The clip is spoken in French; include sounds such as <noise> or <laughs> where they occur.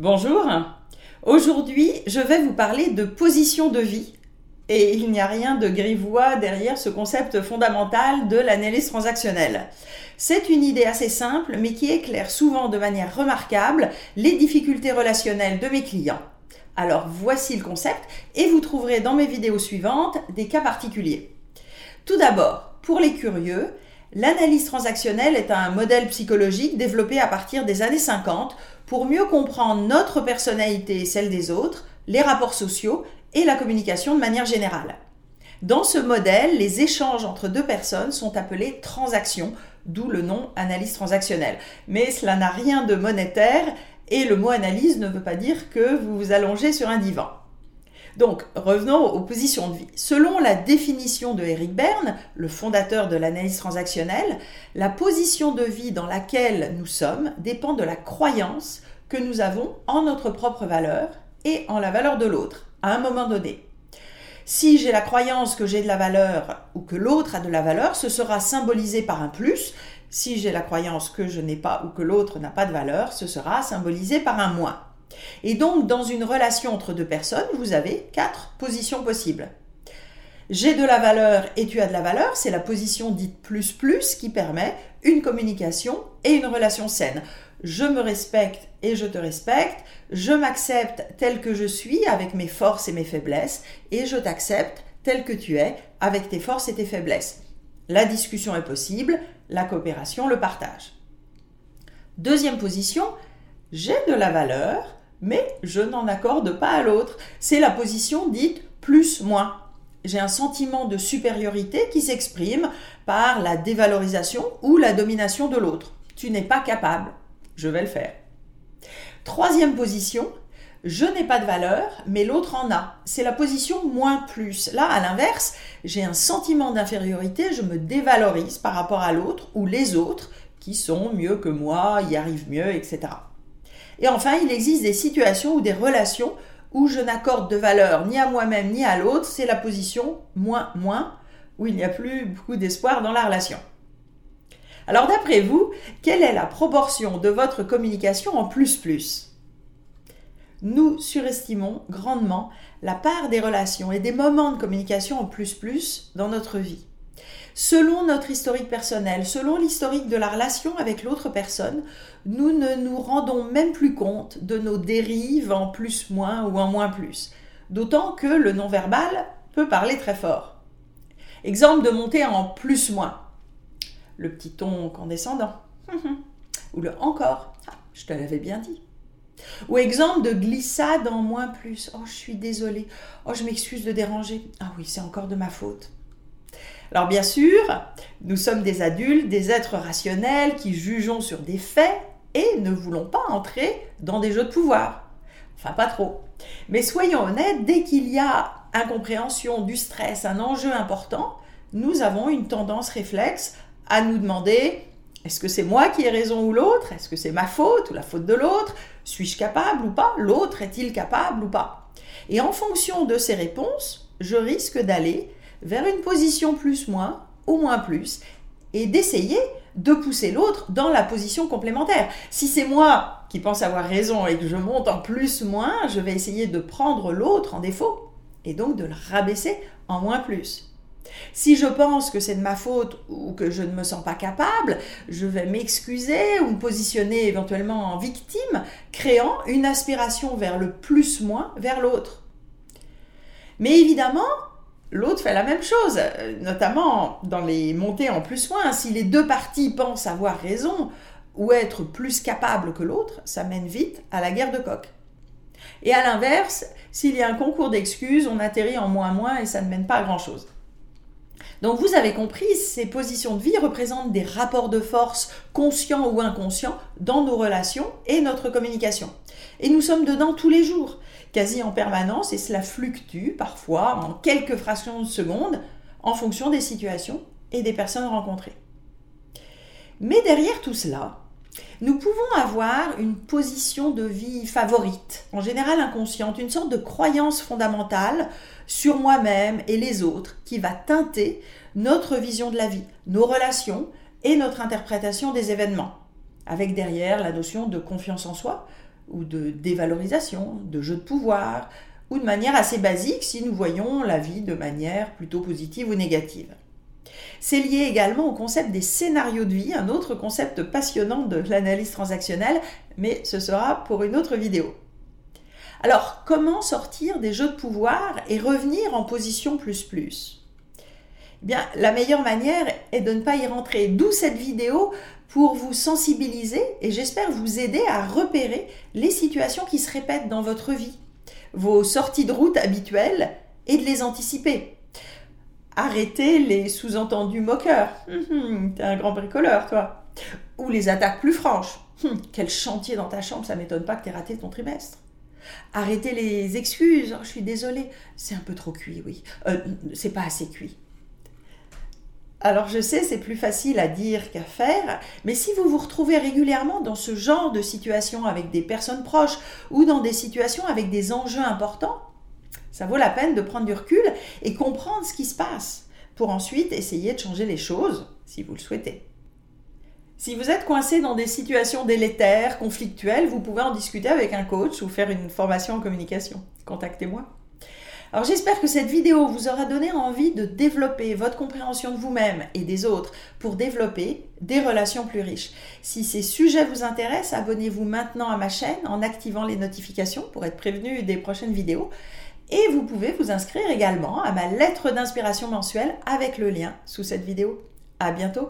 Bonjour. Aujourd'hui, je vais vous parler de position de vie. Et il n'y a rien de grivois derrière ce concept fondamental de l'analyse transactionnelle. C'est une idée assez simple, mais qui éclaire souvent de manière remarquable les difficultés relationnelles de mes clients. Alors voici le concept, et vous trouverez dans mes vidéos suivantes des cas particuliers. Tout d'abord, pour les curieux, L'analyse transactionnelle est un modèle psychologique développé à partir des années 50 pour mieux comprendre notre personnalité et celle des autres, les rapports sociaux et la communication de manière générale. Dans ce modèle, les échanges entre deux personnes sont appelés transactions, d'où le nom analyse transactionnelle. Mais cela n'a rien de monétaire et le mot analyse ne veut pas dire que vous vous allongez sur un divan. Donc, revenons aux positions de vie. Selon la définition de Eric Berne, le fondateur de l'analyse transactionnelle, la position de vie dans laquelle nous sommes dépend de la croyance que nous avons en notre propre valeur et en la valeur de l'autre, à un moment donné. Si j'ai la croyance que j'ai de la valeur ou que l'autre a de la valeur, ce sera symbolisé par un plus. Si j'ai la croyance que je n'ai pas ou que l'autre n'a pas de valeur, ce sera symbolisé par un moins. Et donc, dans une relation entre deux personnes, vous avez quatre positions possibles. J'ai de la valeur et tu as de la valeur, c'est la position dite plus plus qui permet une communication et une relation saine. Je me respecte et je te respecte, je m'accepte tel que je suis avec mes forces et mes faiblesses et je t'accepte tel que tu es avec tes forces et tes faiblesses. La discussion est possible, la coopération, le partage. Deuxième position, j'ai de la valeur, mais je n'en accorde pas à l'autre. C'est la position dite plus-moins. J'ai un sentiment de supériorité qui s'exprime par la dévalorisation ou la domination de l'autre. Tu n'es pas capable, je vais le faire. Troisième position, je n'ai pas de valeur, mais l'autre en a. C'est la position moins plus. Là, à l'inverse, j'ai un sentiment d'infériorité, je me dévalorise par rapport à l'autre ou les autres qui sont mieux que moi, y arrivent mieux, etc. Et enfin, il existe des situations ou des relations où je n'accorde de valeur ni à moi-même ni à l'autre, c'est la position moins moins, où il n'y a plus beaucoup d'espoir dans la relation. Alors d'après vous, quelle est la proportion de votre communication en plus plus? Nous surestimons grandement la part des relations et des moments de communication en plus plus dans notre vie. Selon notre historique personnel, selon l'historique de la relation avec l'autre personne, nous ne nous rendons même plus compte de nos dérives en plus-moins ou en moins-plus. D'autant que le non-verbal peut parler très fort. Exemple de monter en plus-moins. Le petit ton condescendant. <laughs> ou le encore. Ah, je te l'avais bien dit. Ou exemple de glissade en moins plus. Oh, je suis désolée. Oh, je m'excuse de déranger. Ah oui, c'est encore de ma faute. Alors bien sûr, nous sommes des adultes, des êtres rationnels qui jugeons sur des faits et ne voulons pas entrer dans des jeux de pouvoir. Enfin, pas trop. Mais soyons honnêtes, dès qu'il y a incompréhension, du stress, un enjeu important, nous avons une tendance réflexe à nous demander est-ce que c'est moi qui ai raison ou l'autre? Est-ce que c'est ma faute ou la faute de l'autre? Suis-je capable ou pas? L'autre est-il capable ou pas? Et en fonction de ces réponses, je risque d'aller vers une position plus-moins ou moins-plus et d'essayer de pousser l'autre dans la position complémentaire. Si c'est moi qui pense avoir raison et que je monte en plus-moins, je vais essayer de prendre l'autre en défaut et donc de le rabaisser en moins-plus. Si je pense que c'est de ma faute ou que je ne me sens pas capable, je vais m'excuser ou me positionner éventuellement en victime, créant une aspiration vers le plus-moins vers l'autre. Mais évidemment, L'autre fait la même chose, euh, notamment dans les montées en plus-moins. Si les deux parties pensent avoir raison ou être plus capables que l'autre, ça mène vite à la guerre de coq. Et à l'inverse, s'il y a un concours d'excuses, on atterrit en moins-moins et ça ne mène pas à grand-chose. Donc vous avez compris, ces positions de vie représentent des rapports de force conscients ou inconscients dans nos relations et notre communication. Et nous sommes dedans tous les jours, quasi en permanence, et cela fluctue parfois en quelques fractions de secondes en fonction des situations et des personnes rencontrées. Mais derrière tout cela, nous pouvons avoir une position de vie favorite, en général inconsciente, une sorte de croyance fondamentale sur moi-même et les autres qui va teinter notre vision de la vie, nos relations et notre interprétation des événements, avec derrière la notion de confiance en soi ou de dévalorisation, de jeu de pouvoir, ou de manière assez basique si nous voyons la vie de manière plutôt positive ou négative. C'est lié également au concept des scénarios de vie, un autre concept passionnant de l'analyse transactionnelle, mais ce sera pour une autre vidéo. Alors, comment sortir des jeux de pouvoir et revenir en position plus plus? Eh bien, la meilleure manière est de ne pas y rentrer. D'où cette vidéo pour vous sensibiliser et j'espère vous aider à repérer les situations qui se répètent dans votre vie, vos sorties de route habituelles et de les anticiper. Arrêtez les sous-entendus moqueurs. Hum, hum, t'es un grand bricoleur, toi. Ou les attaques plus franches. Hum, quel chantier dans ta chambre, ça m'étonne pas que t'aies raté ton trimestre. Arrêtez les excuses. Oh, je suis désolée, c'est un peu trop cuit, oui. Euh, c'est pas assez cuit. Alors je sais, c'est plus facile à dire qu'à faire, mais si vous vous retrouvez régulièrement dans ce genre de situation avec des personnes proches ou dans des situations avec des enjeux importants, ça vaut la peine de prendre du recul et comprendre ce qui se passe pour ensuite essayer de changer les choses si vous le souhaitez. Si vous êtes coincé dans des situations délétères, conflictuelles, vous pouvez en discuter avec un coach ou faire une formation en communication. Contactez-moi. Alors j'espère que cette vidéo vous aura donné envie de développer votre compréhension de vous-même et des autres pour développer des relations plus riches. Si ces sujets vous intéressent, abonnez-vous maintenant à ma chaîne en activant les notifications pour être prévenu des prochaines vidéos. Et vous pouvez vous inscrire également à ma lettre d'inspiration mensuelle avec le lien sous cette vidéo. À bientôt!